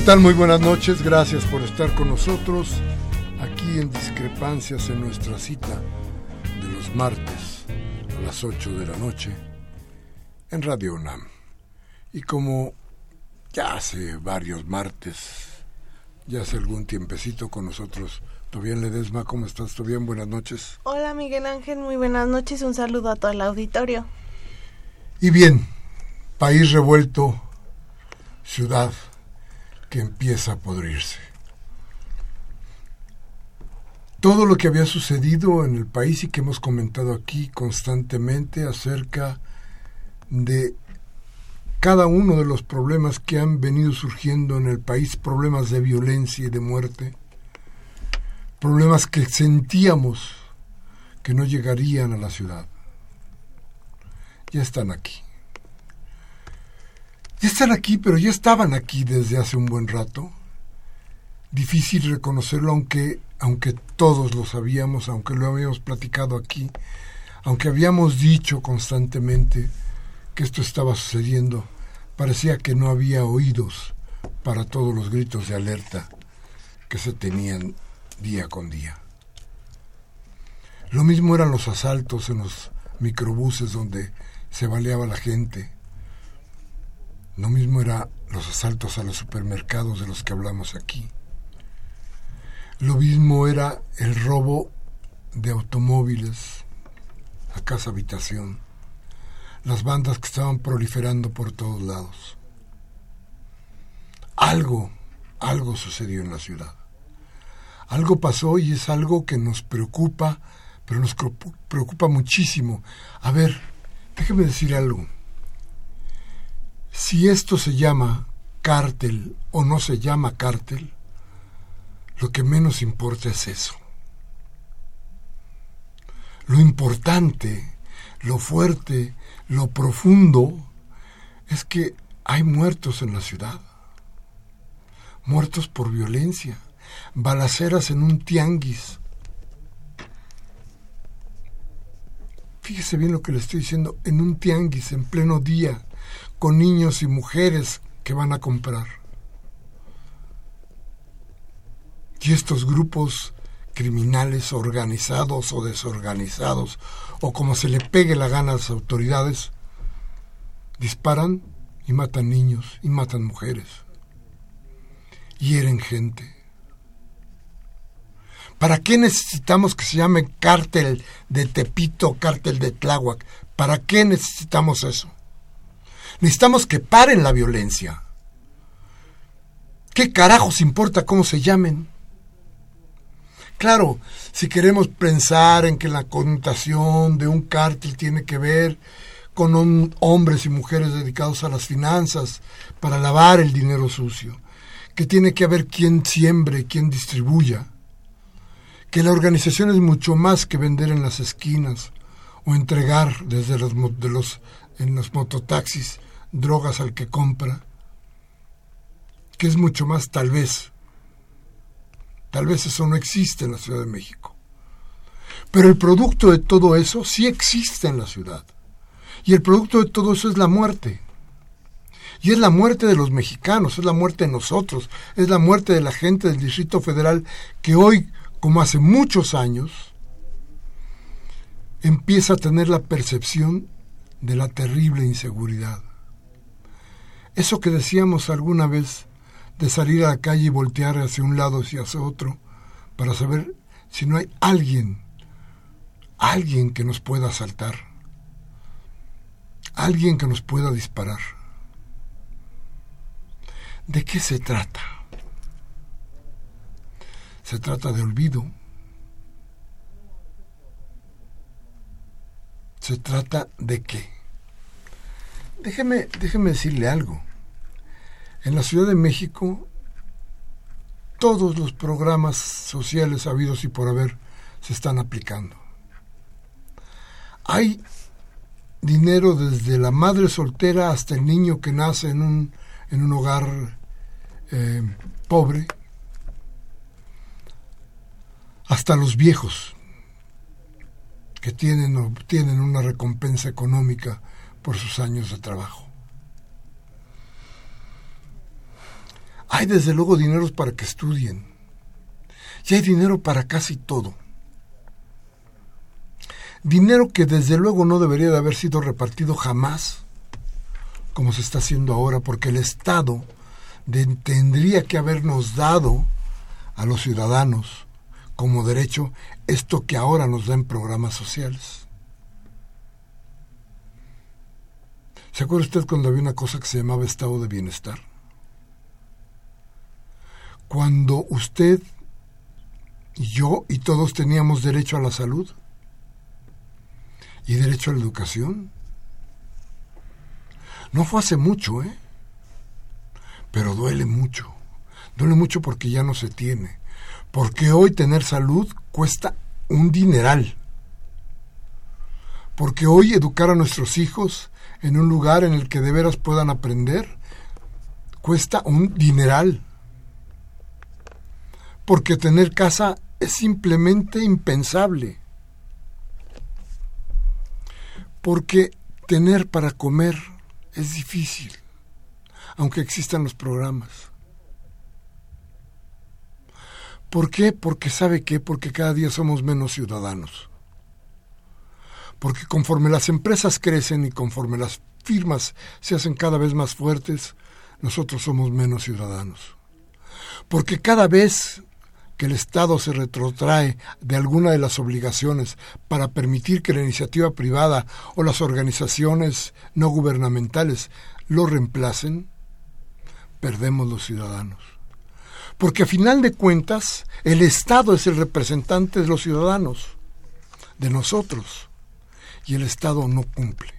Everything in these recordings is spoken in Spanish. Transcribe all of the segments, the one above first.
¿Qué tal? Muy buenas noches, gracias por estar con nosotros aquí en Discrepancias en nuestra cita de los martes a las 8 de la noche en Radio UNAM. Y como ya hace varios martes, ya hace algún tiempecito con nosotros, Tobián Ledesma, ¿cómo estás? Tobián, buenas noches. Hola Miguel Ángel, muy buenas noches, un saludo a todo el auditorio. Y bien, país revuelto, ciudad que empieza a podrirse. Todo lo que había sucedido en el país y que hemos comentado aquí constantemente acerca de cada uno de los problemas que han venido surgiendo en el país, problemas de violencia y de muerte, problemas que sentíamos que no llegarían a la ciudad, ya están aquí ya están aquí, pero ya estaban aquí desde hace un buen rato. Difícil reconocerlo, aunque, aunque todos lo sabíamos, aunque lo habíamos platicado aquí, aunque habíamos dicho constantemente que esto estaba sucediendo, parecía que no había oídos para todos los gritos de alerta que se tenían día con día. Lo mismo eran los asaltos en los microbuses donde se baleaba la gente, lo mismo era los asaltos a los supermercados de los que hablamos aquí. Lo mismo era el robo de automóviles a casa habitación. Las bandas que estaban proliferando por todos lados. Algo, algo sucedió en la ciudad. Algo pasó y es algo que nos preocupa, pero nos preocupa muchísimo. A ver, déjeme decir algo si esto se llama cártel o no se llama cártel, lo que menos importa es eso. Lo importante, lo fuerte, lo profundo, es que hay muertos en la ciudad. Muertos por violencia, balaceras en un tianguis. Fíjese bien lo que le estoy diciendo, en un tianguis en pleno día, con niños y mujeres que van a comprar. Y estos grupos criminales organizados o desorganizados, o como se le pegue la gana a las autoridades, disparan y matan niños y matan mujeres. Hieren gente. ¿Para qué necesitamos que se llame cártel de Tepito, cártel de Tláhuac? ¿Para qué necesitamos eso? Necesitamos que paren la violencia. ¿Qué carajos importa cómo se llamen? Claro, si queremos pensar en que la connotación de un cártel tiene que ver con hombres y mujeres dedicados a las finanzas para lavar el dinero sucio, que tiene que haber quien siembre, quien distribuya, que la organización es mucho más que vender en las esquinas o entregar desde los, de los en los mototaxis drogas al que compra, que es mucho más tal vez. Tal vez eso no existe en la Ciudad de México. Pero el producto de todo eso sí existe en la ciudad. Y el producto de todo eso es la muerte. Y es la muerte de los mexicanos, es la muerte de nosotros, es la muerte de la gente del Distrito Federal que hoy, como hace muchos años, empieza a tener la percepción de la terrible inseguridad. Eso que decíamos alguna vez de salir a la calle y voltear hacia un lado y hacia otro para saber si no hay alguien, alguien que nos pueda asaltar, alguien que nos pueda disparar. ¿De qué se trata? Se trata de olvido. Se trata de qué. Déjeme, déjeme decirle algo. En la Ciudad de México, todos los programas sociales habidos y por haber se están aplicando. Hay dinero desde la madre soltera hasta el niño que nace en un, en un hogar eh, pobre, hasta los viejos que tienen, tienen una recompensa económica por sus años de trabajo. Hay desde luego dineros para que estudien. Y hay dinero para casi todo. Dinero que desde luego no debería de haber sido repartido jamás, como se está haciendo ahora, porque el Estado tendría que habernos dado a los ciudadanos como derecho esto que ahora nos da en programas sociales. ¿Se acuerda usted cuando había una cosa que se llamaba estado de bienestar? Cuando usted yo y todos teníamos derecho a la salud y derecho a la educación. No fue hace mucho, ¿eh? pero duele mucho. Duele mucho porque ya no se tiene. Porque hoy tener salud cuesta un dineral. Porque hoy educar a nuestros hijos en un lugar en el que de veras puedan aprender cuesta un dineral. Porque tener casa es simplemente impensable. Porque tener para comer es difícil aunque existan los programas. ¿Por qué? Porque sabe qué, porque cada día somos menos ciudadanos. Porque conforme las empresas crecen y conforme las firmas se hacen cada vez más fuertes, nosotros somos menos ciudadanos. Porque cada vez que el Estado se retrotrae de alguna de las obligaciones para permitir que la iniciativa privada o las organizaciones no gubernamentales lo reemplacen, perdemos los ciudadanos. Porque a final de cuentas, el Estado es el representante de los ciudadanos, de nosotros, y el Estado no cumple.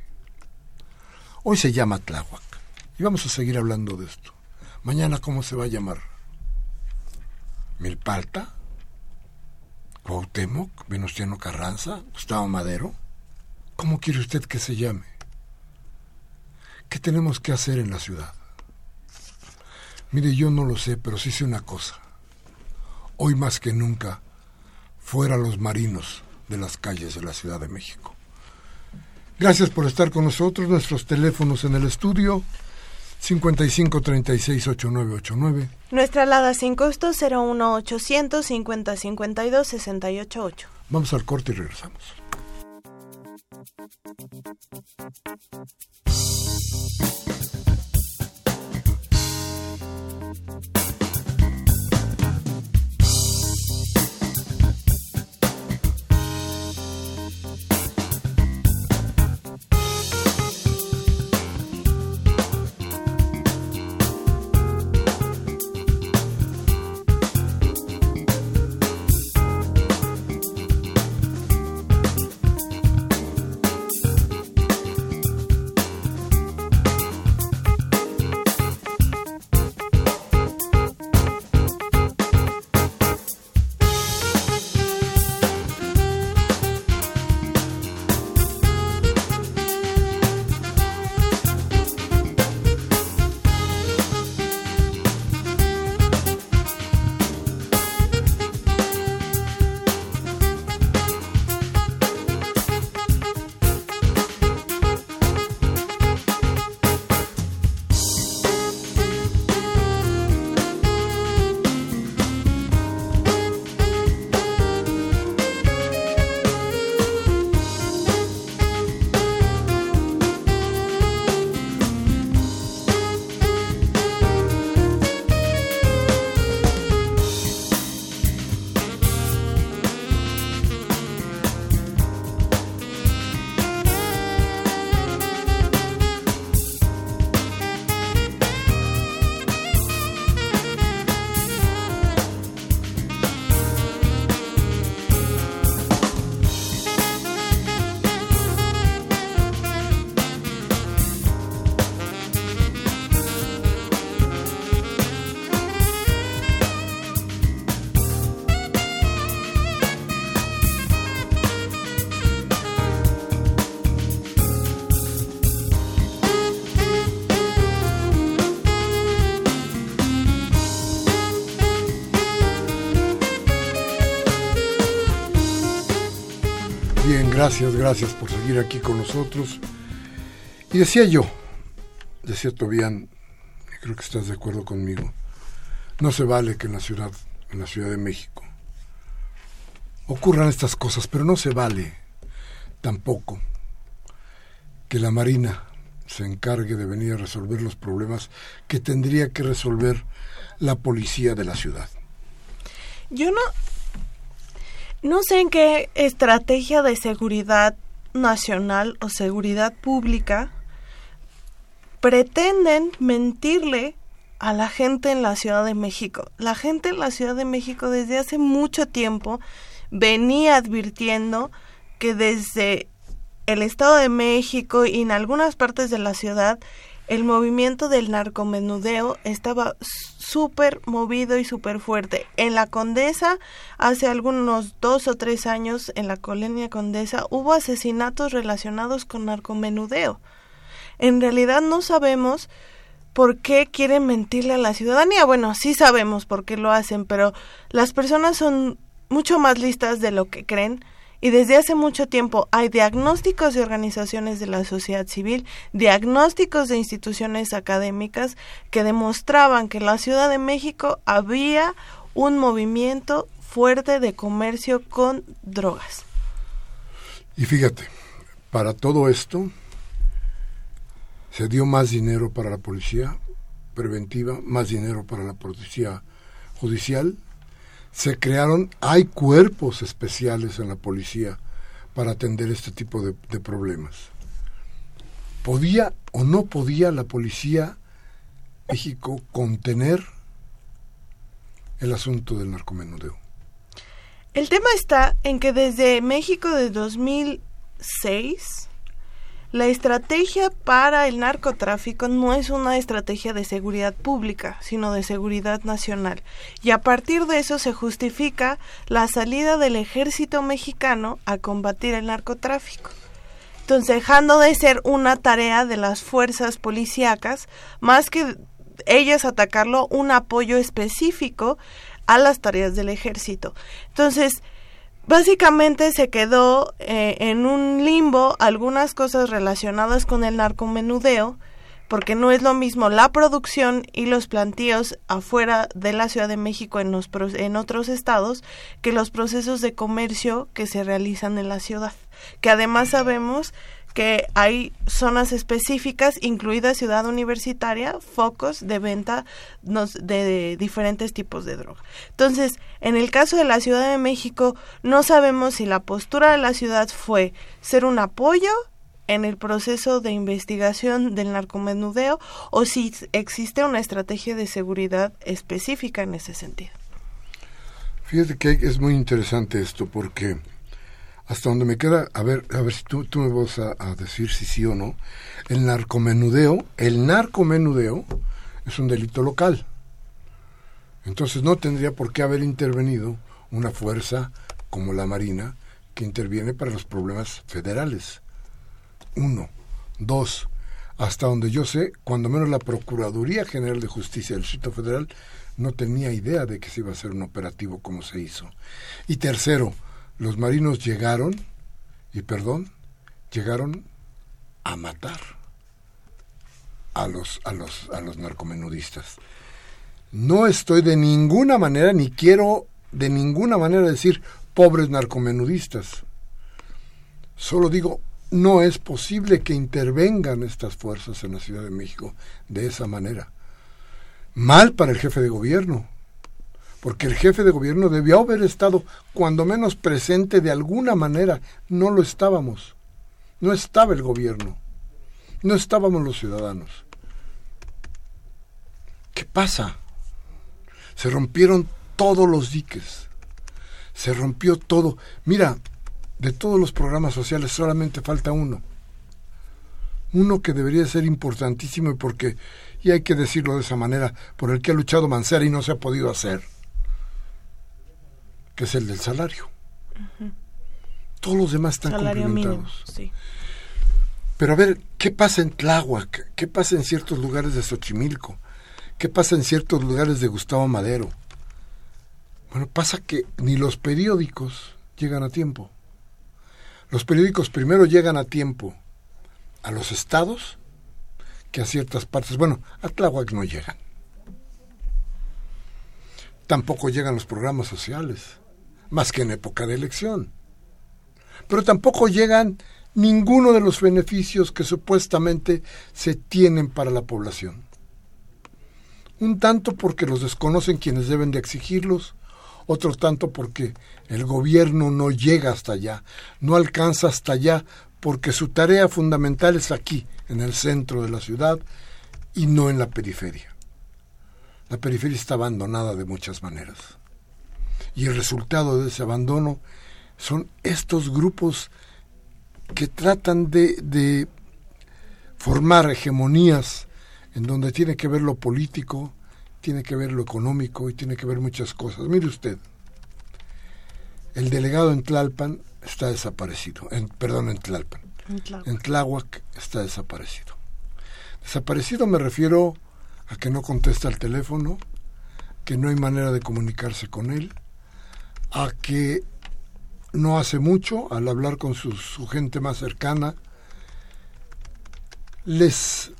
Hoy se llama Tláhuac, y vamos a seguir hablando de esto. Mañana, ¿cómo se va a llamar? ¿Milpalta? ¿Cuauhtémoc? ¿Venustiano Carranza? ¿Gustavo Madero? ¿Cómo quiere usted que se llame? ¿Qué tenemos que hacer en la ciudad? Mire, yo no lo sé, pero sí sé una cosa. Hoy más que nunca, fuera los marinos de las calles de la Ciudad de México. Gracias por estar con nosotros. Nuestros teléfonos en el estudio 55 36 8989. Nuestra alada sin costo 01 800 50 52 688. Vamos al corte y regresamos. Gracias, gracias por seguir aquí con nosotros. Y decía yo, decía Tobián, creo que estás de acuerdo conmigo, no se vale que en la ciudad, en la Ciudad de México, ocurran estas cosas, pero no se vale tampoco que la Marina se encargue de venir a resolver los problemas que tendría que resolver la policía de la ciudad. Yo no, no sé en qué estrategia de seguridad nacional o seguridad pública pretenden mentirle a la gente en la Ciudad de México. La gente en la Ciudad de México desde hace mucho tiempo venía advirtiendo que desde el Estado de México y en algunas partes de la ciudad el movimiento del narcomenudeo estaba súper movido y súper fuerte. En la Condesa, hace algunos dos o tres años, en la colonia Condesa, hubo asesinatos relacionados con narcomenudeo. En realidad no sabemos por qué quieren mentirle a la ciudadanía. Bueno, sí sabemos por qué lo hacen, pero las personas son mucho más listas de lo que creen y desde hace mucho tiempo hay diagnósticos de organizaciones de la sociedad civil, diagnósticos de instituciones académicas que demostraban que en la Ciudad de México había un movimiento fuerte de comercio con drogas. Y fíjate, para todo esto se dio más dinero para la policía preventiva, más dinero para la policía judicial, se crearon, hay cuerpos especiales en la policía para atender este tipo de, problemas. ¿Podía o no podía la policía México contener el asunto del narcomenudeo? El tema está en que desde México de 2006 la estrategia para el narcotráfico no es una estrategia de seguridad pública, sino de seguridad nacional. Y a partir de eso se justifica la salida del ejército mexicano a combatir el narcotráfico. Entonces, dejando de ser una tarea de las fuerzas policíacas, más que ellas atacarlo, un apoyo específico a las tareas del ejército. Entonces, Básicamente se quedó eh, en un limbo algunas cosas relacionadas con el narcomenudeo, porque no es lo mismo la producción y los plantíos afuera de la Ciudad de México en, los, en otros estados que los procesos de comercio que se realizan en la ciudad, que además sabemos que hay zonas específicas, incluida ciudad universitaria, focos de venta de diferentes tipos de droga. Entonces, en el caso de la Ciudad de México, no sabemos si la postura de la ciudad fue ser un apoyo en el proceso de investigación del narcomenudeo o si existe una estrategia de seguridad específica en ese sentido. Fíjate que es muy interesante esto porque hasta donde me queda, a ver, a ver si tú, me vas a, decir si sí o no, el narcomenudeo, el narcomenudeo es un delito local. Entonces no tendría por qué haber intervenido una fuerza como la Marina que interviene para los problemas federales. Uno. Dos. Hasta donde yo sé, cuando menos la Procuraduría General de Justicia del Distrito Federal no tenía idea de que se iba a hacer un operativo como se hizo. Y tercero, los marinos llegaron, y perdón, llegaron a matar a los, a los, a los narcomenudistas. No estoy de ninguna manera, ni quiero de ninguna manera decir pobres narcomenudistas. Solo digo, no es posible que intervengan estas fuerzas en la Ciudad de México de esa manera. Mal para el jefe de gobierno, porque el jefe de gobierno debió haber estado cuando menos presente de alguna manera. No lo estábamos. No estaba el gobierno. No estábamos los ciudadanos. ¿Qué pasa? Se rompieron todos los diques. Se rompió todo. Mira, de todos los programas sociales solamente falta uno. Uno que debería ser importantísimo y porque, y hay que decirlo de esa manera, por el que ha luchado Mancera y no se ha podido hacer que es el del salario. Todos los demás están salario complementados. Pero a ver, ¿qué pasa en Tláhuac? ¿Qué pasa en ciertos lugares de Xochimilco? ¿Qué pasa en ciertos lugares de Gustavo Madero? Bueno, pasa que ni los periódicos llegan a tiempo. Los periódicos primero llegan a tiempo a los estados que a ciertas partes. Bueno, a Tláhuac no llegan. Tampoco llegan los programas sociales, más que en época de elección. Pero tampoco llegan ninguno de los beneficios que supuestamente se tienen para la población. Un tanto porque los desconocen quienes deben de exigirlos, otro tanto porque el gobierno no llega hasta allá, no alcanza hasta allá, porque su tarea fundamental es aquí, en el centro de la ciudad, y no en la periferia. La periferia está abandonada de muchas maneras. Y el resultado de ese abandono son estos grupos que tratan de, de formar hegemonías en donde tiene que ver lo político, tiene que ver lo económico y tiene que ver muchas cosas. Mire usted, el delegado en Tlalpan está desaparecido, en, perdón, en Tlalpan. En Tláhuac. está desaparecido. Desaparecido me refiero a que no contesta el teléfono, que no hay manera de comunicarse con él, a que no hace mucho, al hablar con su, su gente más cercana, les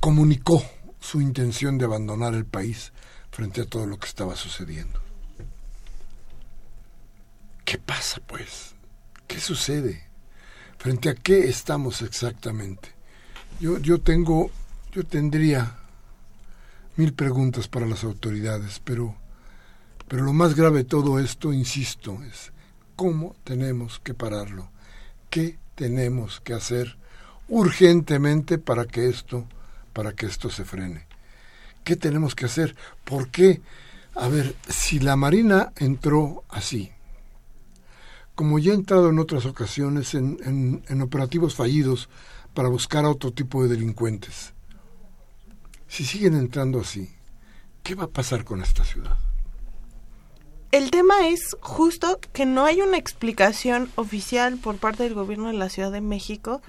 comunicó su intención de abandonar el país frente a todo lo que estaba sucediendo. ¿Qué pasa, pues? ¿Qué sucede? ¿Frente a qué estamos exactamente? Yo, yo tengo, yo tendría mil preguntas para las autoridades, pero, pero lo más grave de todo esto, insisto, es cómo tenemos que pararlo, qué tenemos que hacer urgentemente para que esto, para que esto se frene. ¿Qué tenemos que hacer? ¿Por qué? A ver, si la Marina entró así, como ya he entrado en otras ocasiones en, operativos fallidos para buscar a otro tipo de delincuentes, si siguen entrando así, ¿qué va a pasar con esta ciudad? El tema es justo que no hay una explicación oficial por parte del gobierno de la Ciudad de México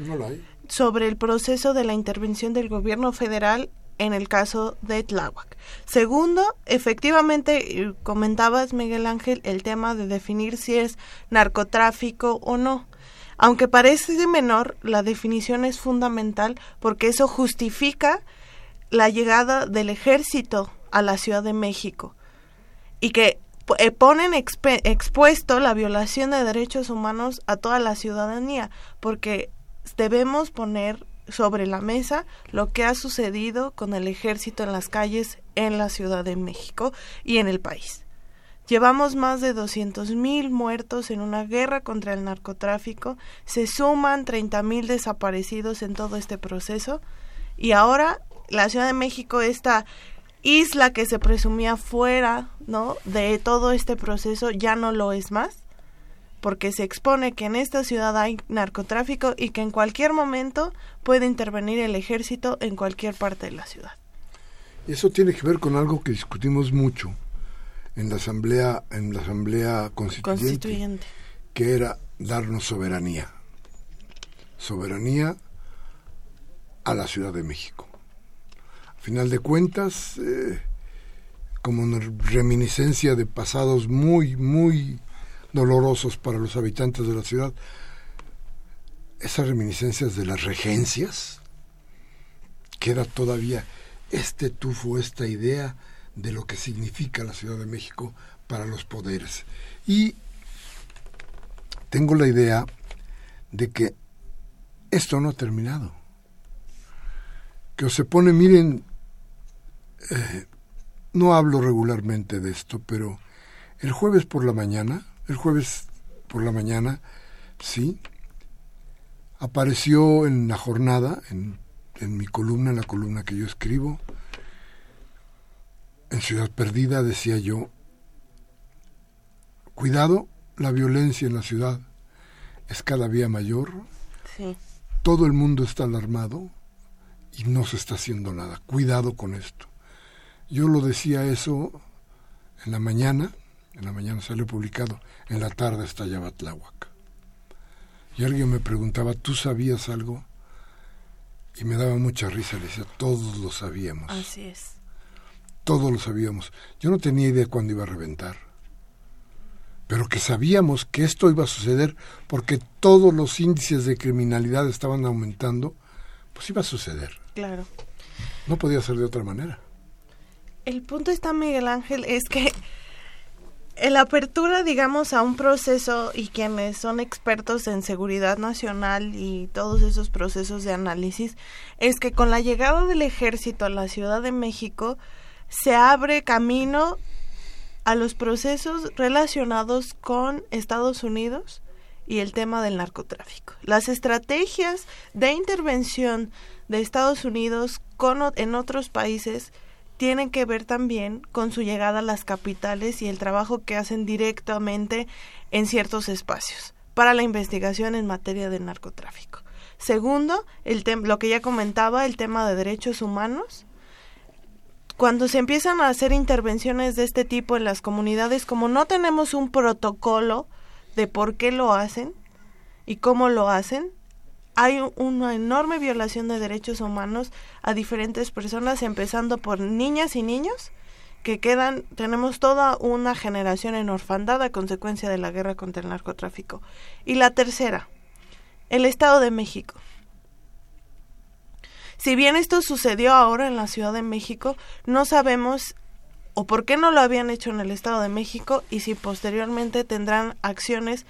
sobre el proceso de la intervención del gobierno federal en el caso de Tláhuac. Segundo, efectivamente, eh, comentabas, Miguel Ángel, el tema de definir si es narcotráfico o no. Aunque parece menor, la definición es fundamental porque eso justifica la llegada del ejército a la Ciudad de México y que eh, ponen expuesto la violación de derechos humanos a toda la ciudadanía, porque debemos poner sobre la mesa lo que ha sucedido con el ejército en las calles en la Ciudad de México y en el país. Llevamos más de 200.000 muertos en una guerra contra el narcotráfico, se suman 30.000 desaparecidos en todo este proceso y ahora la Ciudad de México, esta isla que se presumía fuera, ¿no? de todo este proceso ya no lo es más porque se expone que en esta ciudad hay narcotráfico y que en cualquier momento puede intervenir el ejército en cualquier parte de la ciudad. Eso tiene que ver con algo que discutimos mucho en la asamblea en la asamblea constituyente, constituyente. que era darnos soberanía. Soberanía a la Ciudad de México. Final de cuentas, eh, como una reminiscencia de pasados muy, muy dolorosos para los habitantes de la ciudad. Esas reminiscencias de las regencias, queda todavía este tufo, esta idea de lo que significa la Ciudad de México para los poderes. Y tengo la idea de que esto no ha terminado. Que se pone, miren, eh, no hablo regularmente de esto, pero el jueves por la mañana el jueves por la mañana, sí, apareció en la jornada, en, en mi columna, en la columna que yo escribo, en Ciudad Perdida decía yo, cuidado, la violencia en la ciudad es cada día mayor, sí. todo el mundo está alarmado y no se está haciendo nada, cuidado con esto. Yo lo decía eso en la mañana, en la mañana salió publicado, en la tarde estallaba Tláhuac. Y alguien me preguntaba, ¿tú sabías algo? Y me daba mucha risa, le decía, todos lo sabíamos. Así es. Todos lo sabíamos. Yo no tenía idea cuándo iba a reventar. pero que sabíamos que esto iba a suceder porque todos los índices de criminalidad estaban aumentando, pues iba a suceder. Claro. No podía ser de otra manera. El punto está, Miguel Ángel, es que la apertura, digamos, a un proceso y quienes son expertos en seguridad nacional y todos esos procesos de análisis, es que con la llegada del ejército a la Ciudad de México se abre camino a los procesos relacionados con Estados Unidos y el tema del narcotráfico. Las estrategias de intervención de Estados Unidos con, en otros países tienen que ver también con su llegada a las capitales y el trabajo que hacen directamente en ciertos espacios para la investigación en materia de narcotráfico. Segundo, el lo que ya comentaba, el tema de derechos humanos. Cuando se empiezan a hacer intervenciones de este tipo en las comunidades, como no tenemos un protocolo de por qué lo hacen y cómo lo hacen, hay una enorme violación de derechos humanos a diferentes personas, empezando por niñas y niños que quedan, tenemos toda una generación en orfandad a consecuencia de la guerra contra el narcotráfico. Y la tercera, el Estado de México. Si bien esto sucedió ahora en la Ciudad de México, no sabemos o por qué no lo habían hecho en el Estado de México y si posteriormente tendrán acciones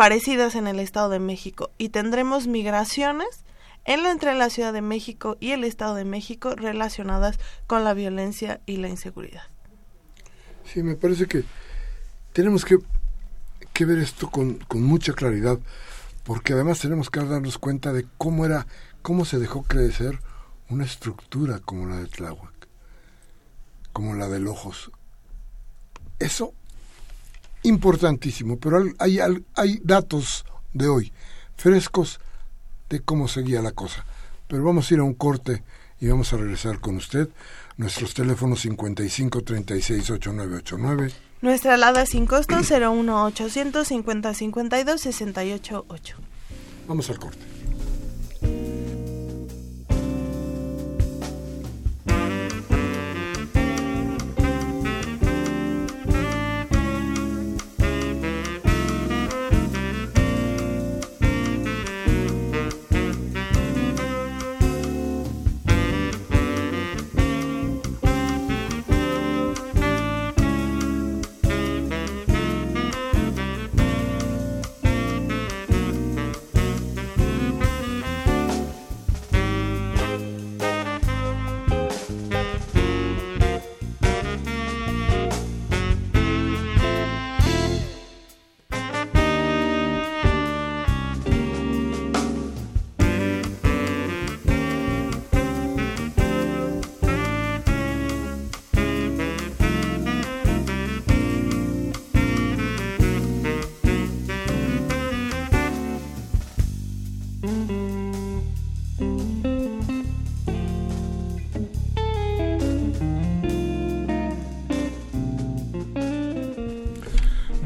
parecidas en el Estado de México y tendremos migraciones en la, entre la Ciudad de México y el Estado de México relacionadas con la violencia y la inseguridad. Sí, me parece que tenemos que, que ver esto con, con, mucha claridad, porque además tenemos que darnos cuenta de cómo era, cómo se dejó crecer una estructura como la de Tláhuac, como la de Ojos. Eso importantísimo, pero hay, hay datos de hoy frescos de cómo seguía la cosa. Pero vamos a ir a un corte y vamos a regresar con usted. Nuestros teléfonos 55 36 8989. Nuestra alada sin costo 01 800 50 52 68 8. Vamos al corte.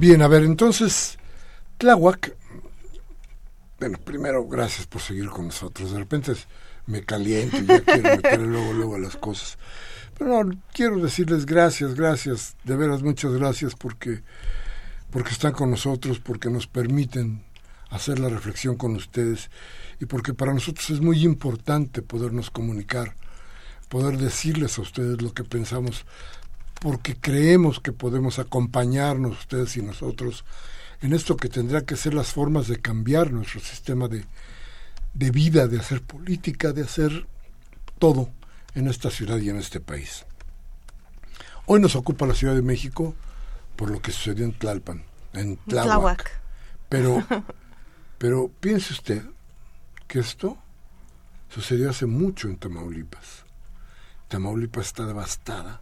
Bien, a ver, entonces, Tláhuac, bueno, primero, gracias por seguir con nosotros. De repente me caliento y ya quiero meter luego, luego a las cosas. Pero no, quiero decirles gracias, gracias, de veras muchas gracias porque, porque están con nosotros, porque nos permiten hacer la reflexión con ustedes y porque para nosotros es muy importante podernos comunicar, poder decirles a ustedes lo que pensamos porque creemos que podemos acompañarnos ustedes y nosotros en esto que tendrá que ser las formas de cambiar nuestro sistema de, de vida, de hacer política, de hacer todo en esta ciudad y en este país. Hoy nos ocupa la Ciudad de México por lo que sucedió en Tlalpan, en Tláhuac. Pero, pero piense usted que esto sucedió hace mucho en Tamaulipas. Tamaulipas está devastada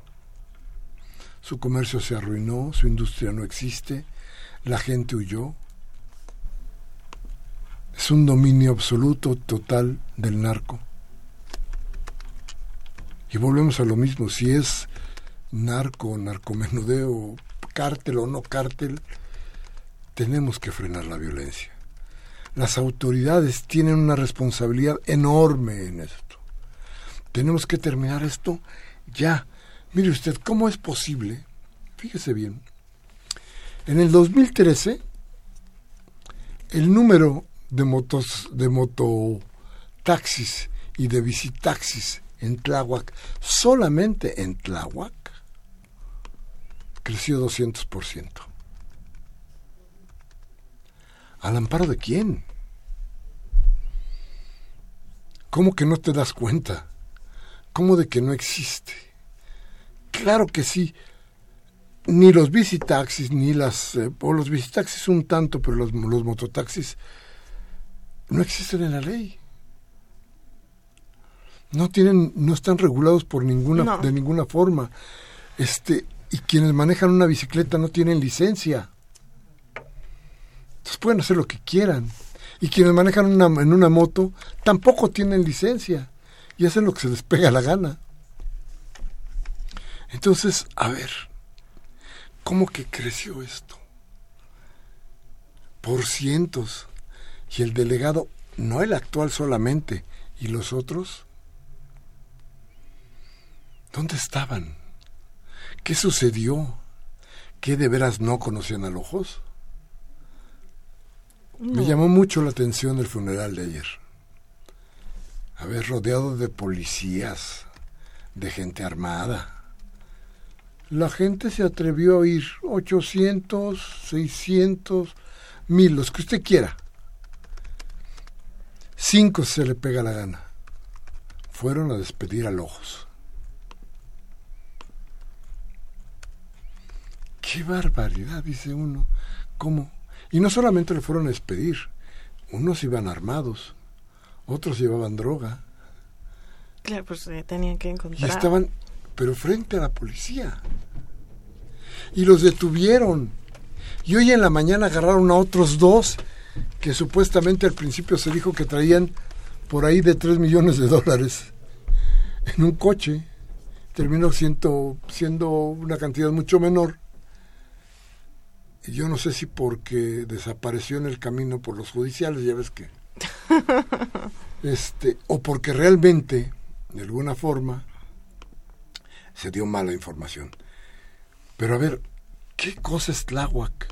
su comercio se arruinó, su industria no existe, la gente huyó. Es un dominio absoluto, total del narco. Y volvemos a lo mismo, si es narco, narcomenudeo, cártel o no cártel, tenemos que frenar la violencia. Las autoridades tienen una responsabilidad enorme en esto. Tenemos que terminar esto ya. Mire usted, ¿cómo es posible? Fíjese bien. En el 2013, el número de motos de mototaxis y de visitaxis en Tláhuac, solamente en Tláhuac, creció 200%. ¿Al amparo de quién? ¿Cómo que no te das cuenta? ¿Cómo de que no existe? Claro que sí. Ni los visitaxis, ni las... Eh, o los visitaxis un tanto, pero los, los mototaxis no existen en la ley. No tienen, no están regulados por ninguna, de ninguna forma. Este, y quienes manejan una bicicleta no tienen licencia. Entonces pueden hacer lo que quieran. Y quienes manejan una, en una moto tampoco tienen licencia. Y hacen lo que se les pega la gana. Entonces, a ver, ¿cómo que creció esto? Por cientos. Y el delegado, no el actual solamente, y los otros, ¿dónde estaban? ¿Qué sucedió? ¿Qué de veras no conocían a ojos? Me llamó mucho la atención el funeral de ayer. Haber rodeado de policías, de gente armada la gente se atrevió a ir 800, 600, mil, los que usted quiera. Cinco se le pega la gana. Fueron a despedir a Lojos. ¡Qué barbaridad! dice uno. ¿Cómo? Y no solamente le fueron a despedir, unos iban armados, otros llevaban droga. Claro, pues se tenían que encontrar. Y estaban pero frente a la policía. Y los detuvieron. Y hoy en la mañana agarraron a otros dos que supuestamente al principio se dijo que traían por ahí de 3 millones de dólares en un coche. Terminó siendo, siendo una cantidad mucho menor. Y yo no sé si porque desapareció en el camino por los judiciales, ya ves que. este, o porque realmente, de alguna forma, se dio mala información. Pero a ver, ¿qué cosa es Tláhuac?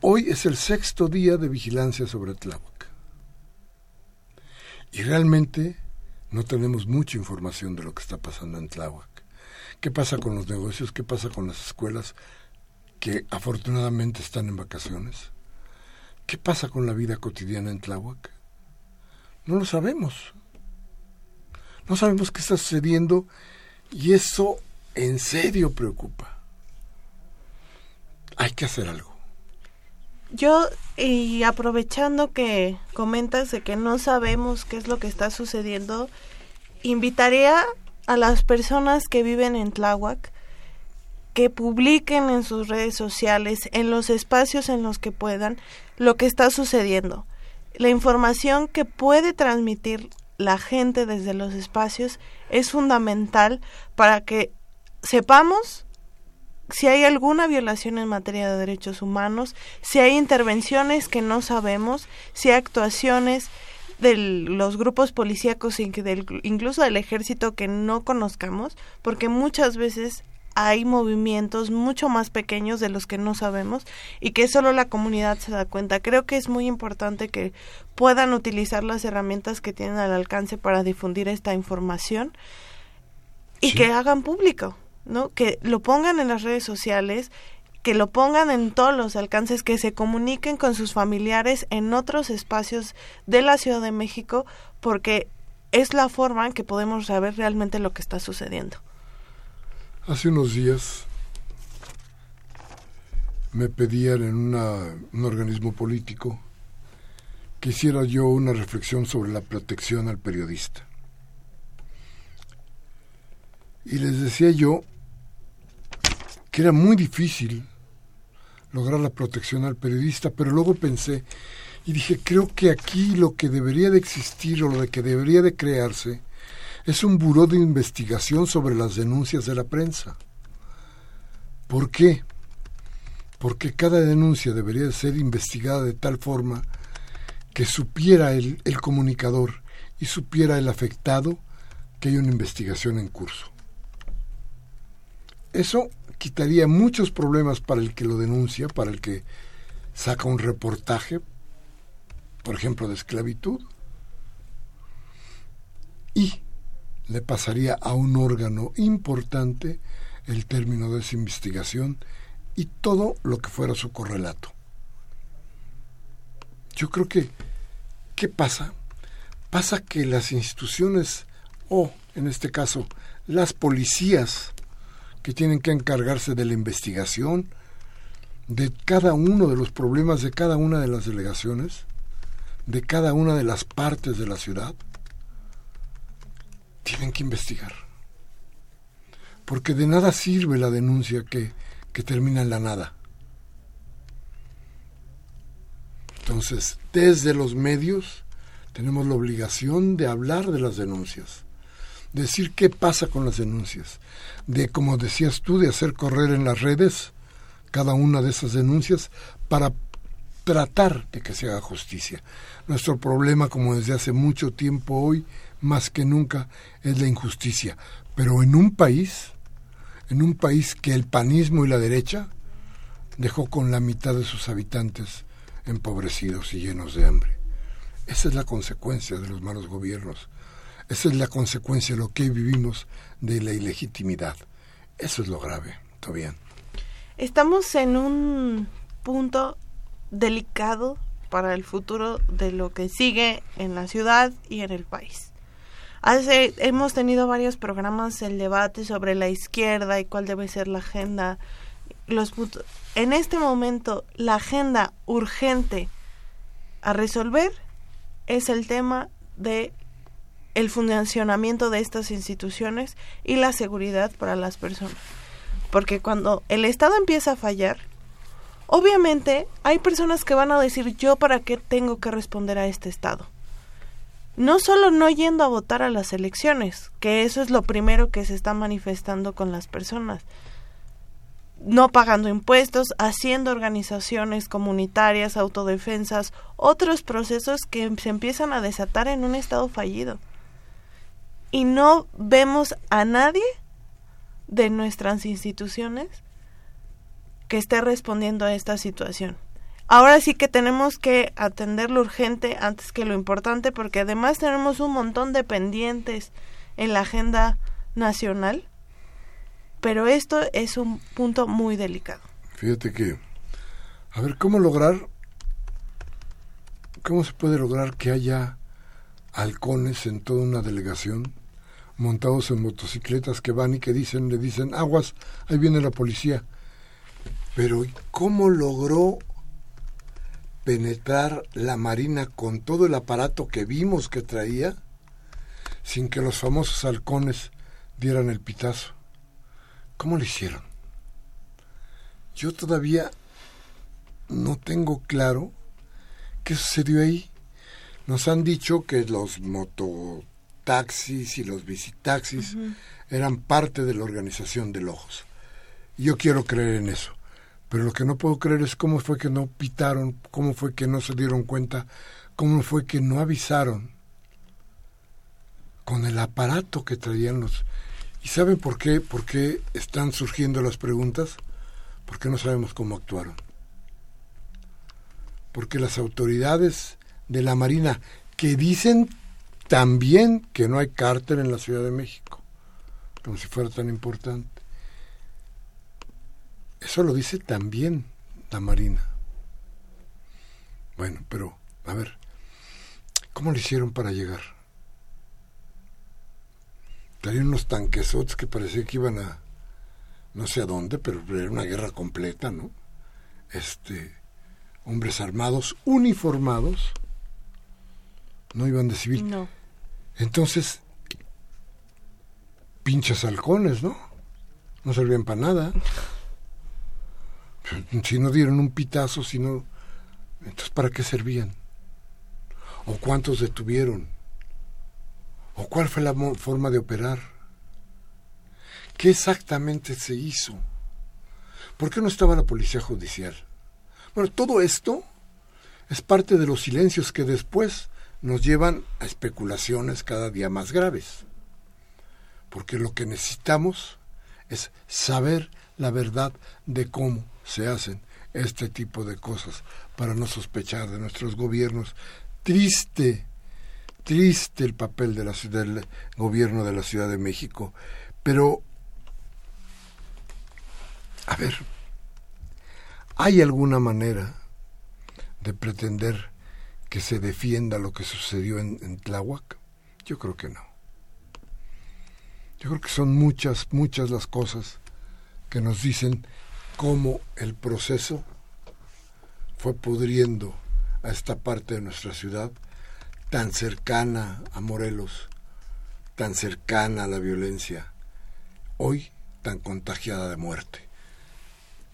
Hoy es el sexto día de vigilancia sobre Tláhuac. Y realmente no tenemos mucha información de lo que está pasando en Tláhuac. ¿Qué pasa con los negocios? ¿Qué pasa con las escuelas que afortunadamente están en vacaciones? ¿Qué pasa con la vida cotidiana en Tláhuac? No lo sabemos. No sabemos qué está sucediendo y eso en serio preocupa. Hay que hacer algo. Yo, y aprovechando que comentas de que no sabemos qué es lo que está sucediendo, invitaría a las personas que viven en Tláhuac que publiquen en sus redes sociales, en los espacios en los que puedan, lo que está sucediendo. La información que puede transmitir la gente desde los espacios es fundamental para que sepamos si hay alguna violación en materia de derechos humanos, si hay intervenciones que no sabemos, si hay actuaciones de los grupos policíacos, incluso del ejército que no conozcamos, porque muchas veces hay movimientos mucho más pequeños de los que no sabemos y que solo la comunidad se da cuenta. Creo que es muy importante que puedan utilizar las herramientas que tienen al alcance para difundir esta información y que hagan público, ¿no? Que lo pongan en las redes sociales, que lo pongan en todos los alcances, que se comuniquen con sus familiares en otros espacios de la Ciudad de México, porque es la forma en que podemos saber realmente lo que está sucediendo. Hace unos días me pedían en un organismo político que hiciera yo una reflexión sobre la protección al periodista. Y les decía yo que era muy difícil lograr la protección al periodista, pero luego pensé y dije, creo que aquí lo que debería de existir o lo que debería de crearse es un buró de investigación sobre las denuncias de la prensa. ¿Por qué? Porque cada denuncia debería ser investigada de tal forma que supiera el, comunicador y supiera el afectado que hay una investigación en curso. Eso quitaría muchos problemas para el que lo denuncia, para el que saca un reportaje, por ejemplo, de esclavitud, y le pasaría a un órgano importante el término de esa investigación y todo lo que fuera su correlato. Yo creo que, ¿qué pasa? Pasa que las instituciones, o en este caso, las policías, que tienen que encargarse de la investigación de cada uno de los problemas de cada una de las delegaciones, de cada una de las partes de la ciudad, tienen que investigar. Porque de nada sirve la denuncia que, que termina en la nada. Entonces, desde los medios tenemos la obligación de hablar de las denuncias, decir qué pasa con las denuncias, de, como decías tú, de hacer correr en las redes cada una de esas denuncias para tratar de que se haga justicia. Nuestro problema, como desde hace mucho tiempo hoy, más que nunca, es la injusticia. Pero en un país, en un país que el panismo y la derecha dejó con la mitad de sus habitantes empobrecidos y llenos de hambre. Esa es la consecuencia de los malos gobiernos. Esa es la consecuencia de lo que vivimos de la ilegitimidad. Eso es lo grave. Todo bien. Estamos en un punto delicado para el futuro de lo que sigue en la ciudad y en el país. Hace, hemos tenido varios programas el debate sobre la izquierda y cuál debe ser la agenda. Los en este momento la agenda urgente a resolver es el tema de el funcionamiento de estas instituciones y la seguridad para las personas. Porque cuando el Estado empieza a fallar, obviamente hay personas que van a decir yo para qué tengo que responder a este Estado. No solo no yendo a votar a las elecciones, que eso es lo primero que se está manifestando con las personas, no pagando impuestos, haciendo organizaciones comunitarias, autodefensas, otros procesos que se empiezan a desatar en un estado fallido. Y no vemos a nadie de nuestras instituciones que esté respondiendo a esta situación. Ahora sí que tenemos que atender lo urgente antes que lo importante porque además tenemos un montón de pendientes en la agenda nacional, pero esto es un punto muy delicado. Fíjate que, a ver, ¿cómo lograr, cómo se puede lograr que haya halcones en toda una delegación montados en motocicletas que van y que dicen, le dicen, aguas, ahí viene la policía. Pero ¿cómo logró penetrar la Marina con todo el aparato que vimos que traía sin que los famosos halcones dieran el pitazo? ¿Cómo lo hicieron? Yo todavía no tengo claro qué sucedió ahí. Nos han dicho que los moto taxis y los visitaxis eran parte de la organización de Ojos. Yo quiero creer en eso. Pero lo que no puedo creer es cómo fue que no pitaron, cómo fue que no se dieron cuenta, cómo fue que no avisaron con el aparato que traían los... ¿Y saben por qué? ¿Por qué están surgiendo las preguntas? Porque no sabemos cómo actuaron. Porque las autoridades de la Marina que dicen también que no hay cártel en la Ciudad de México, como si fuera tan importante. Eso lo dice también la Marina. Bueno, pero, a ver, ¿cómo lo hicieron para llegar? Traían unos tanquesotes que parecía que iban a no sé a dónde, pero era una guerra completa, ¿no? Este, hombres armados, uniformados, no iban de civil. No. Entonces, pinches halcones, ¿no? No servían para nada. Si no dieron un pitazo, si no... Entonces, ¿para qué servían? ¿O cuántos detuvieron? ¿O cuál fue la forma de operar? ¿Qué exactamente se hizo? ¿Por qué no estaba la policía judicial? Bueno, todo esto es parte de los silencios que después nos llevan a especulaciones cada día más graves. Porque lo que necesitamos es saber la verdad de cómo se hacen este tipo de cosas para no sospechar de nuestros gobiernos. Triste, triste el papel de la, del gobierno de la Ciudad de México, pero, a ver, ¿hay alguna manera de pretender que se defienda lo que sucedió en, en Tláhuac? Yo creo que no. Yo creo que son muchas, muchas las cosas que nos dicen cómo el proceso fue pudriendo a esta parte de nuestra ciudad tan cercana a Morelos, tan cercana a la violencia, hoy tan contagiada de muerte.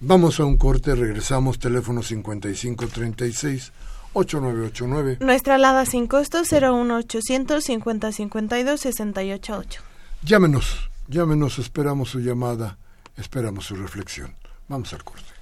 Vamos a un corte, regresamos, teléfono 5536 8989. Nuestra alada sin costo 01800 5052 688. Llámenos, llámenos, esperamos su llamada, esperamos su reflexión. Vamos al corte.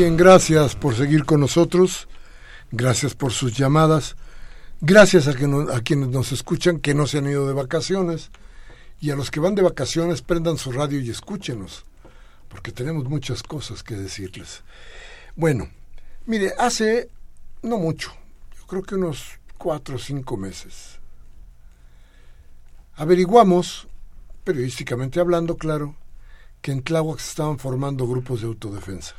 Bien, gracias por seguir con nosotros, gracias por sus llamadas, gracias a, que a quienes nos escuchan que no se han ido de vacaciones y a los que van de vacaciones prendan su radio y escúchenos, porque tenemos muchas cosas que decirles. Bueno, mire, hace no mucho, yo creo que unos cuatro o cinco meses, averiguamos, periodísticamente hablando, claro, que en Tláhuac se estaban formando grupos de autodefensa.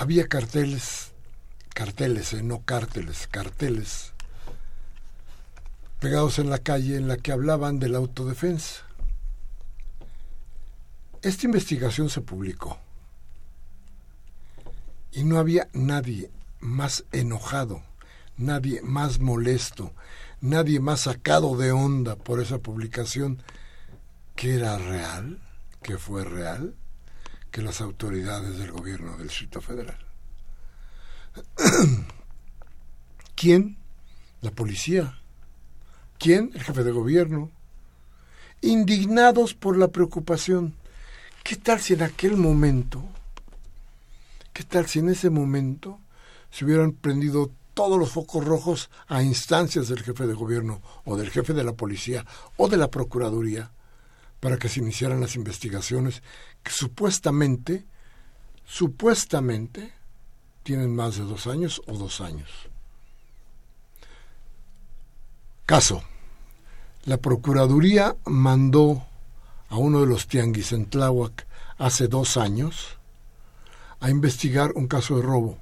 Había carteles, carteles, eh, no cárteles, carteles, pegados en la calle en la que hablaban de la autodefensa. Esta investigación se publicó y no había nadie más enojado, nadie más molesto, nadie más sacado de onda por esa publicación. Que era real, que fue real, que las autoridades del gobierno del Distrito Federal. ¿Quién? La policía. ¿Quién? El jefe de gobierno. Indignados por la preocupación. ¿Qué tal si en aquel momento, qué tal si en ese momento se hubieran prendido todos los focos rojos a instancias del jefe de gobierno o del jefe de la policía o de la procuraduría para que se iniciaran las investigaciones que supuestamente, supuestamente, tienen más de dos años o dos años. Caso. La Procuraduría mandó a uno de los tianguis en Tláhuac hace dos años a investigar un caso de robo.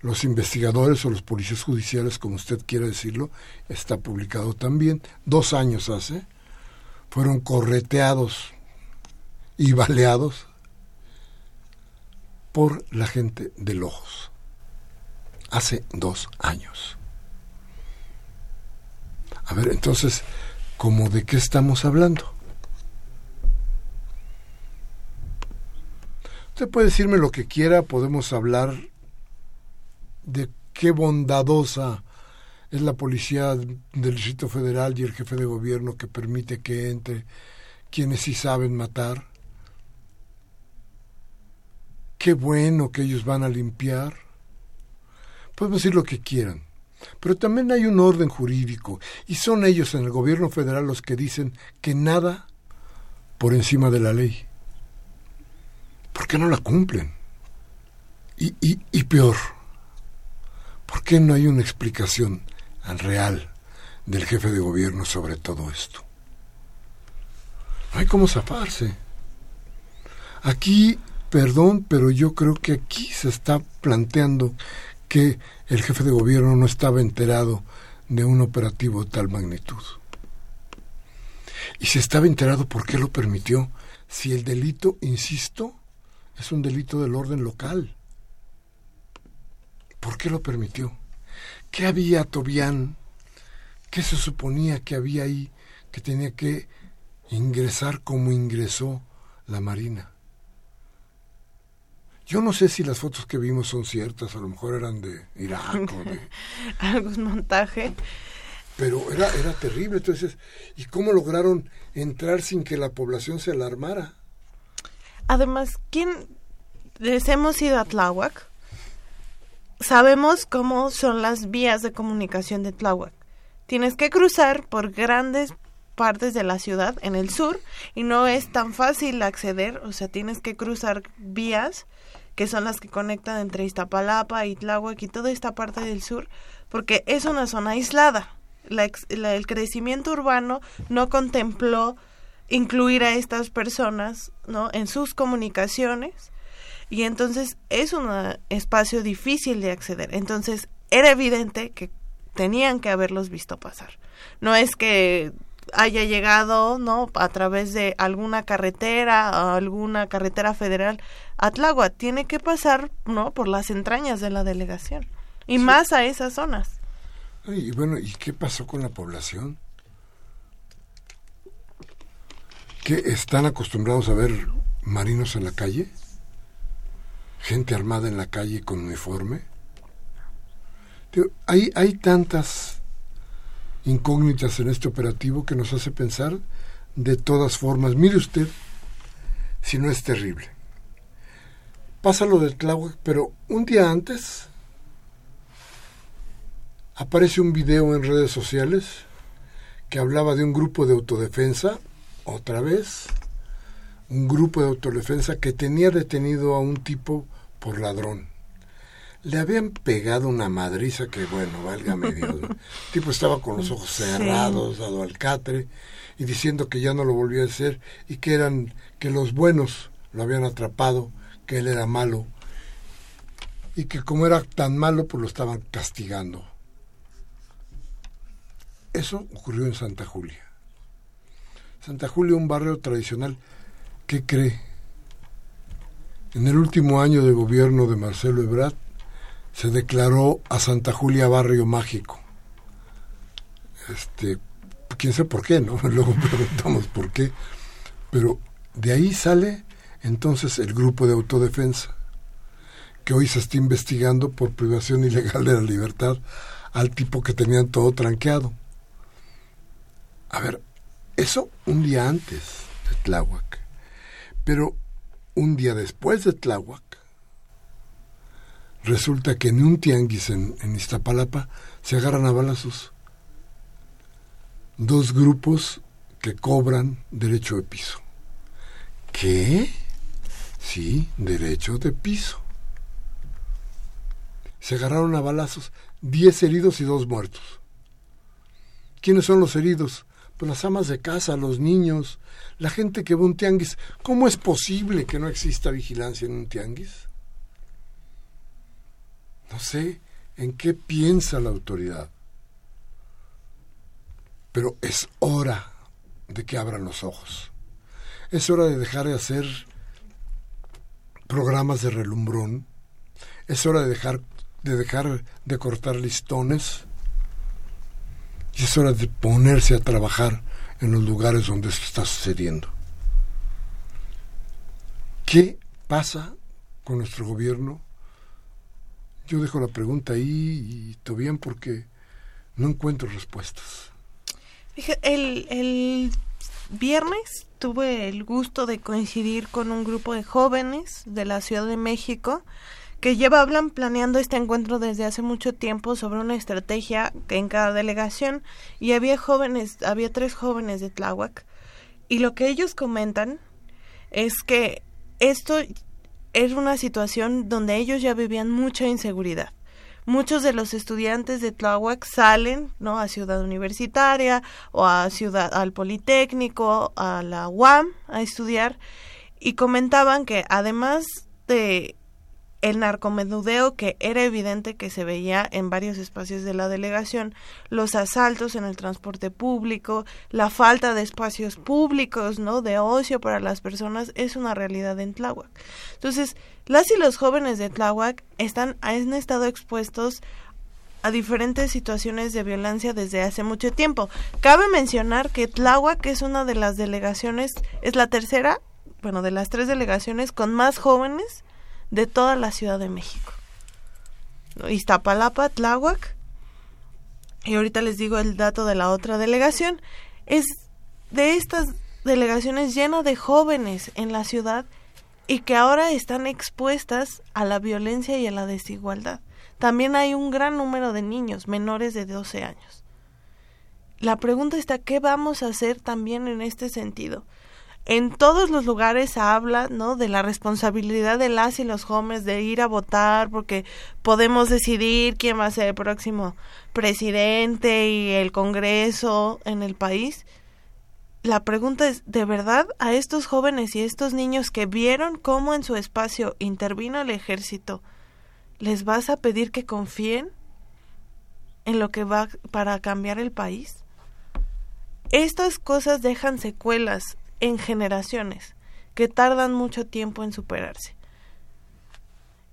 Los investigadores o los policías judiciales, como usted quiera decirlo, está publicado también, dos años hace, fueron correteados y baleados por la gente de Lojos. Hace dos años. A ver, entonces, ¿cómo de qué estamos hablando? Usted puede decirme lo que quiera, podemos hablar de qué bondadosa es la policía del Distrito Federal y el jefe de gobierno que permite que entre quienes sí saben matar. Qué bueno que ellos van a limpiar. Podemos decir lo que quieran. Pero también hay un orden jurídico y son ellos en el gobierno federal los que dicen que nada por encima de la ley. ¿Por qué no la cumplen? Y, y, y peor, ¿por qué no hay una explicación real del jefe de gobierno sobre todo esto. No hay cómo zafarse. Aquí, perdón, pero yo creo que aquí se está planteando que el jefe de gobierno no estaba enterado de un operativo de tal magnitud. Y si estaba enterado, ¿por qué lo permitió? Si el delito, insisto, es un delito del orden local. ¿Por qué lo permitió? ¿Qué había, Tobián? ¿Qué se suponía que había ahí que tenía que ingresar como ingresó la Marina? Yo no sé si las fotos que vimos son ciertas, a lo mejor eran de Irak o de... Algún montaje. Pero era, era terrible, entonces, ¿y cómo lograron entrar sin que la población se alarmara? Además, ¿quién les hemos ido a Tláhuac? Sabemos cómo son las vías de comunicación de Tláhuac. Tienes que cruzar por grandes partes de la ciudad en el sur y no es tan fácil acceder, o sea, tienes que cruzar vías que son las que conectan entre Iztapalapa y Tláhuac y toda esta parte del sur, porque es una zona aislada. el crecimiento urbano no contempló incluir a estas personas ¿no? en sus comunicaciones y entonces es un espacio difícil de acceder. Entonces era evidente que tenían que haberlos visto pasar. No es que haya llegado, ¿no? A través de alguna carretera, alguna carretera federal a Tláhuac. Tiene que pasar, ¿no? Por las entrañas de la delegación. Y más a esas zonas. Y bueno, ¿y qué pasó con la población? ¿Que están acostumbrados a ver marinos en la calle? Gente armada en la calle con uniforme. Hay, hay tantas incógnitas en este operativo que nos hace pensar de todas formas. Mire usted si no es terrible. Pasa lo del Tláhuac, pero un día antes aparece un video en redes sociales que hablaba de un grupo de autodefensa, otra vez, un grupo de autodefensa que tenía detenido a un tipo por ladrón. le habían pegado una madriza que, bueno, valga medio. El tipo estaba con los ojos cerrados, dado al catre, y diciendo que ya no lo volvía a hacer y que eran, que los buenos lo habían atrapado, que él era malo, y que como era tan malo, pues lo estaban castigando. Eso ocurrió en Santa Julia. Santa Julia, un barrio tradicional. ¿Qué cree? En el último año de gobierno de Marcelo Ebrard, se declaró a Santa Julia barrio mágico. Este, quién sabe por qué, ¿no? Luego preguntamos por qué. Pero de ahí sale entonces el grupo de autodefensa, que hoy se está investigando por privación ilegal de la libertad al tipo que tenían todo tranqueado. A ver, eso un día antes de Tláhuac. Pero un día después de Tláhuac, resulta que en un tianguis en, Iztapalapa se agarran a balazos. Dos grupos que cobran derecho de piso. ¿Qué? Sí, derecho de piso. Se agarraron a balazos, diez heridos y dos muertos. ¿Quiénes son los heridos? Las amas de casa, los niños, la gente que a un tianguis. ¿Cómo es posible que no exista vigilancia en un tianguis? No sé en qué piensa la autoridad, pero es hora de que abran los ojos. Es hora de dejar de hacer programas de relumbrón. Es hora de dejar de dejar de cortar listones. Y es hora de ponerse a trabajar en los lugares donde esto está sucediendo. ¿Qué pasa con nuestro gobierno yo dejo la pregunta ahí y todo bien porque no encuentro respuestas. El, el viernes tuve el gusto de coincidir con un grupo de jóvenes de la Ciudad de México que llevaban planeando este encuentro desde hace mucho tiempo sobre una estrategia en cada delegación y había jóvenes, había tres jóvenes de Tláhuac y lo que ellos comentan es que esto era una situación donde ellos ya vivían mucha inseguridad. Muchos de los estudiantes de Tláhuac salen, ¿no? A Ciudad Universitaria o a Ciudad al Politécnico, a la UAM a estudiar y comentaban que además de el narcomenudeo que era evidente que se veía en varios espacios de la delegación, los asaltos en el transporte público, la falta de espacios públicos, ¿no? de ocio para las personas es una realidad en Tláhuac. Entonces, las y los jóvenes de Tláhuac están han estado expuestos a diferentes situaciones de violencia desde hace mucho tiempo. Cabe mencionar que Tláhuac es una de las delegaciones, es la tercera, bueno, de las tres delegaciones con más jóvenes de toda la Ciudad de México. Iztapalapa, Tláhuac, y ahorita les digo el dato de la otra delegación, es de estas delegaciones llenas de jóvenes en la ciudad y que ahora están expuestas a la violencia y a la desigualdad. También hay un gran número de niños menores de 12 años. La pregunta está, ¿qué vamos a hacer también en este sentido? En todos los lugares habla, ¿no? De la responsabilidad de las y los jóvenes de ir a votar porque podemos decidir quién va a ser el próximo presidente y el Congreso en el país. La pregunta es, ¿de verdad a estos jóvenes y estos niños que vieron cómo en su espacio intervino el ejército, les vas a pedir que confíen en lo que va para cambiar el país? Estas cosas dejan secuelas en generaciones que tardan mucho tiempo en superarse.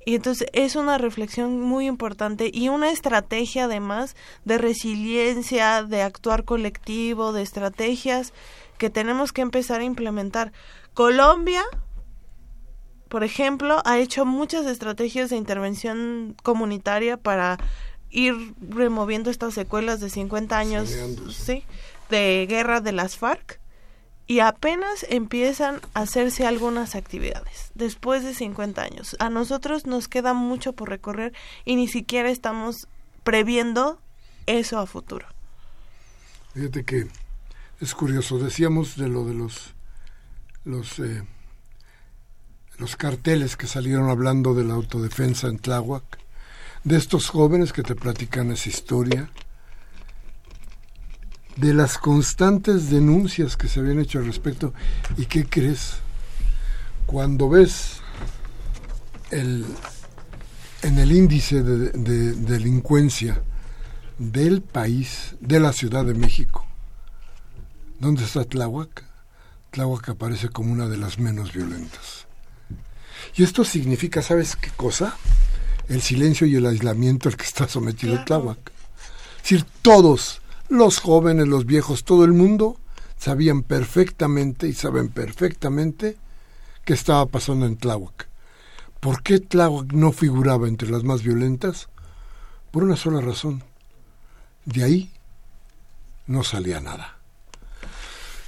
Y entonces es una reflexión muy importante y una estrategia además de resiliencia, de actuar colectivo, de estrategias que tenemos que empezar a implementar. Colombia, por ejemplo, ha hecho muchas estrategias de intervención comunitaria para ir removiendo estas secuelas de 50 años ¿sí? de guerra de las FARC y apenas empiezan a hacerse algunas actividades después de 50 años. A nosotros nos queda mucho por recorrer y ni siquiera estamos previendo eso a futuro. Fíjate que es curioso, decíamos de lo de los los eh, los carteles que salieron hablando de la autodefensa en Tláhuac de estos jóvenes que te platican esa historia, de las constantes denuncias que se habían hecho al respecto. ¿Y qué crees? Cuando ves el, en el índice de, de delincuencia del país, de la Ciudad de México, ¿dónde está Tláhuac? Tláhuac aparece como una de las menos violentas. Y esto significa, ¿sabes qué cosa? El silencio y el aislamiento al que está sometido Tláhuac. Es decir, todos, los jóvenes, los viejos, todo el mundo, sabían perfectamente y saben perfectamente qué estaba pasando en Tláhuac. ¿Por qué Tláhuac no figuraba entre las más violentas? Por una sola razón. De ahí no salía nada.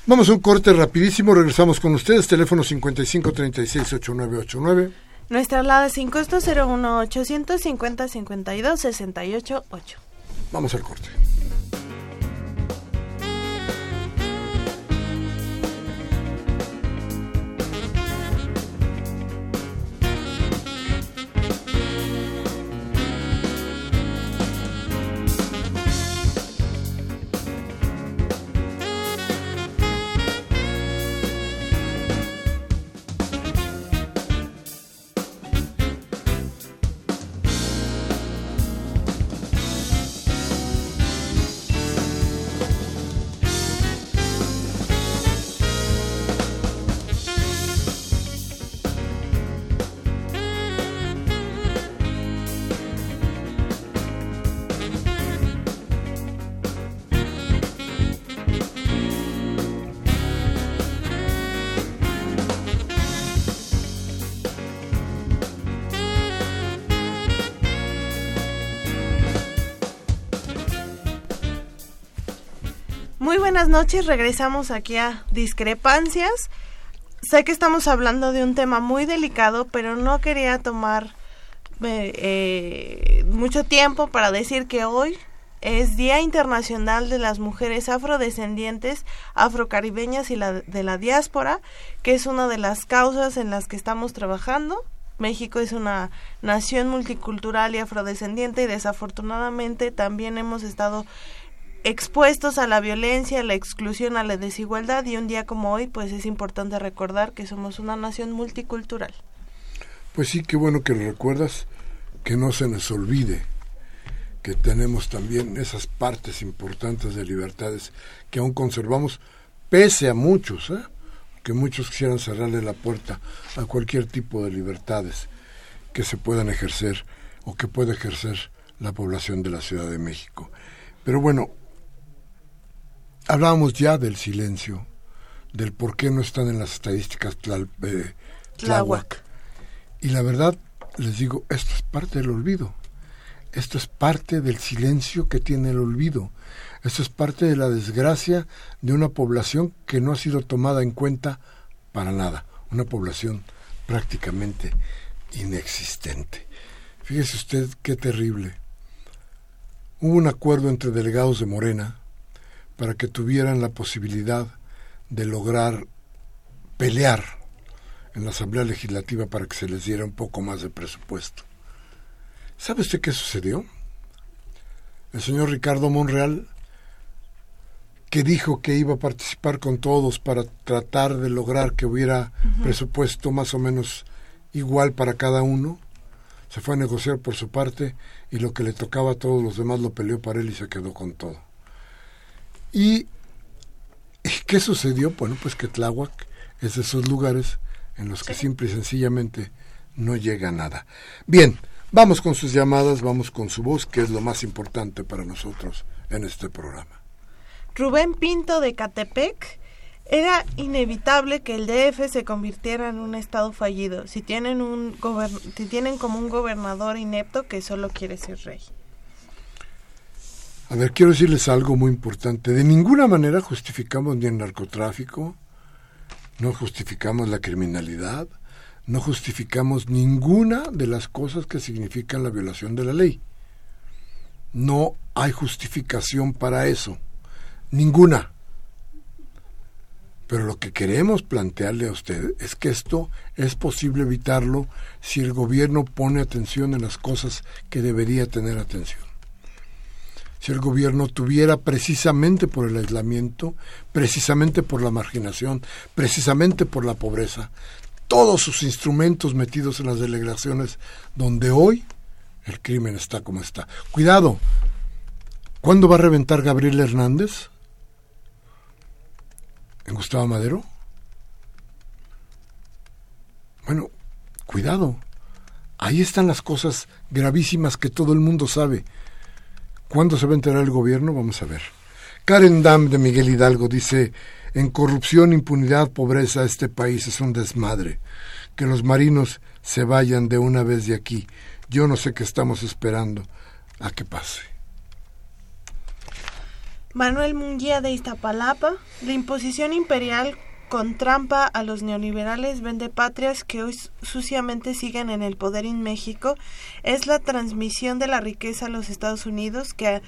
Vamos a un corte rapidísimo, regresamos con ustedes, teléfono 55368989. Nuestra alada sin costo 01 850 52 68 8. Vamos al corte. Muy buenas noches, regresamos aquí a Discrepancias. Sé que estamos hablando de un tema muy delicado, pero no quería tomar eh, eh, mucho tiempo para decir que hoy es Día Internacional de las Mujeres Afrodescendientes, Afrocaribeñas y la, de la Diáspora, que es una de las causas en las que estamos trabajando. México es una nación multicultural y afrodescendiente y desafortunadamente también hemos estado expuestos a la violencia, a la exclusión, a la desigualdad y un día como hoy pues es importante recordar que somos una nación multicultural. Pues sí, qué bueno que recuerdas, que no se nos olvide que tenemos también esas partes importantes de libertades que aún conservamos, pese a muchos, ¿eh? que muchos quisieran cerrarle la puerta a cualquier tipo de libertades que se puedan ejercer o que pueda ejercer la población de la Ciudad de México. Pero bueno, Hablábamos ya del silencio, del por qué no están en las estadísticas eh, Tláhuac. Y la verdad, les digo, esto es parte del olvido. Esto es parte del silencio que tiene el olvido. Esto es parte de la desgracia de una población que no ha sido tomada en cuenta para nada. Una población prácticamente inexistente. Fíjese usted qué terrible. Hubo un acuerdo entre delegados de Morena, para que tuvieran la posibilidad de lograr pelear en la Asamblea Legislativa para que se les diera un poco más de presupuesto. ¿Sabe usted qué sucedió? El señor Ricardo Monreal, que dijo que iba a participar con todos para tratar de lograr que hubiera presupuesto más o menos igual para cada uno, se fue a negociar por su parte y lo que le tocaba a todos los demás lo peleó para él y se quedó con todo. ¿Y qué sucedió? Bueno, pues que Tláhuac es de esos lugares en los que simple y sencillamente no llega nada. Bien, vamos con sus llamadas, vamos con su voz, que es lo más importante para nosotros en este programa. Rubén Pinto de Catepec. Era inevitable que el DF se convirtiera en un estado fallido si tienen, un si tienen como un gobernador inepto que solo quiere ser rey. A ver, quiero decirles algo muy importante. De ninguna manera justificamos ni el narcotráfico, no justificamos la criminalidad, no justificamos ninguna de las cosas que significan la violación de la ley. No hay justificación para eso. Ninguna. Pero lo que queremos plantearle a usted es que esto es posible evitarlo si el gobierno pone atención en las cosas que debería tener atención. Si el gobierno tuviera precisamente por el aislamiento, precisamente por la marginación, precisamente por la pobreza, todos sus instrumentos metidos en las delegaciones donde hoy el crimen está como está. Cuidado, ¿cuándo va a reventar Gabriel Hernández? en Gustavo Madero? Bueno, cuidado. Ahí están las cosas gravísimas que todo el mundo sabe. ¿Cuándo se va a enterar el gobierno? Vamos a ver. Karen Dam de Miguel Hidalgo dice, en corrupción, impunidad, pobreza, este país es un desmadre. Que los marinos se vayan de una vez de aquí. Yo no sé qué estamos esperando a que pase. Manuel Munguía de Iztapalapa, la imposición imperial con trampa a los neoliberales vende patrias que hoy suciamente siguen en el poder en México es la transmisión de la riqueza a los Estados Unidos que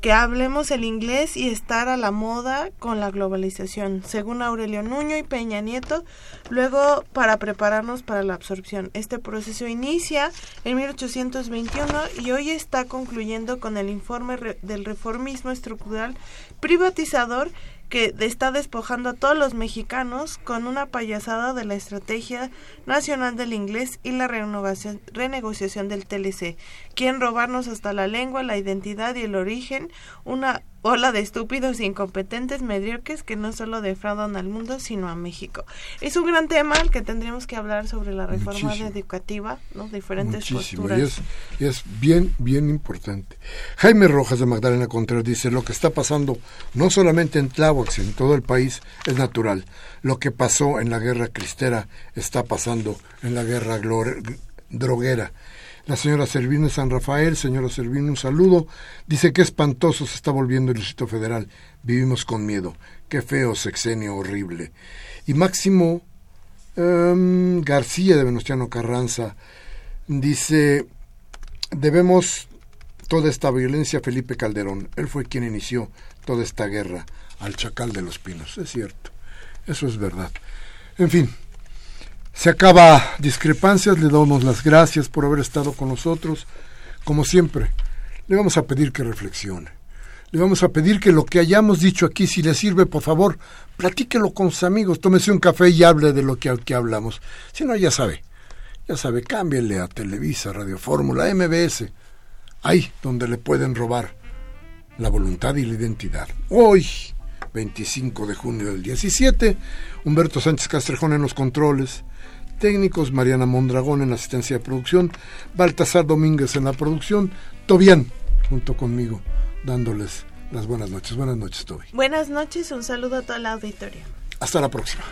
que hablemos el inglés y estar a la moda con la globalización, según Aurelio Nuño y Peña Nieto, luego para prepararnos para la absorción. Este proceso inicia en 1821 y hoy está concluyendo con el informe del reformismo estructural privatizador que está despojando a todos los mexicanos con una payasada de la estrategia nacional del inglés y la renegociación del TLC. Quieren robarnos hasta la lengua, la identidad y el origen, una ola de estúpidos e incompetentes mediocres que no solo defraudan al mundo, sino a México. Es un gran tema al que tendríamos que hablar sobre la reforma educativa, ¿no? diferentes posturas. Y es, bien, bien importante. Jaime Rojas de Magdalena Contreras dice, lo que está pasando no solamente en Tláhuac, sino en todo el país, es natural. Lo que pasó en la guerra cristera está pasando en la guerra droguera la señora Servino de San Rafael, señora Servino, un saludo. Dice que espantoso se está volviendo el Distrito Federal. Vivimos con miedo. Qué feo sexenio horrible. Y Máximo em, García de Venustiano Carranza dice, debemos toda esta violencia a Felipe Calderón. Él fue quien inició toda esta guerra al Chacal de los Pinos. Es cierto. Eso es verdad. En fin, se acaba discrepancias, le damos las gracias por haber estado con nosotros. Como siempre, le vamos a pedir que reflexione. Le vamos a pedir que lo que hayamos dicho aquí, si le sirve, por favor, platíquelo con sus amigos, tómese un café y hable de lo que aquí hablamos. Si no, ya sabe, ya sabe, cámbienle a Televisa, Radio Fórmula, MBS, ahí donde le pueden robar la voluntad y la identidad. Hoy, 25 de junio del 17, Humberto Sánchez Castrejón en los controles, técnicos, Mariana Mondragón en asistencia de producción, Baltasar Domínguez en la producción, Tobián junto conmigo, dándoles las buenas noches. Buenas noches, Tobi. Buenas noches, un saludo a toda la auditoría. Hasta la próxima.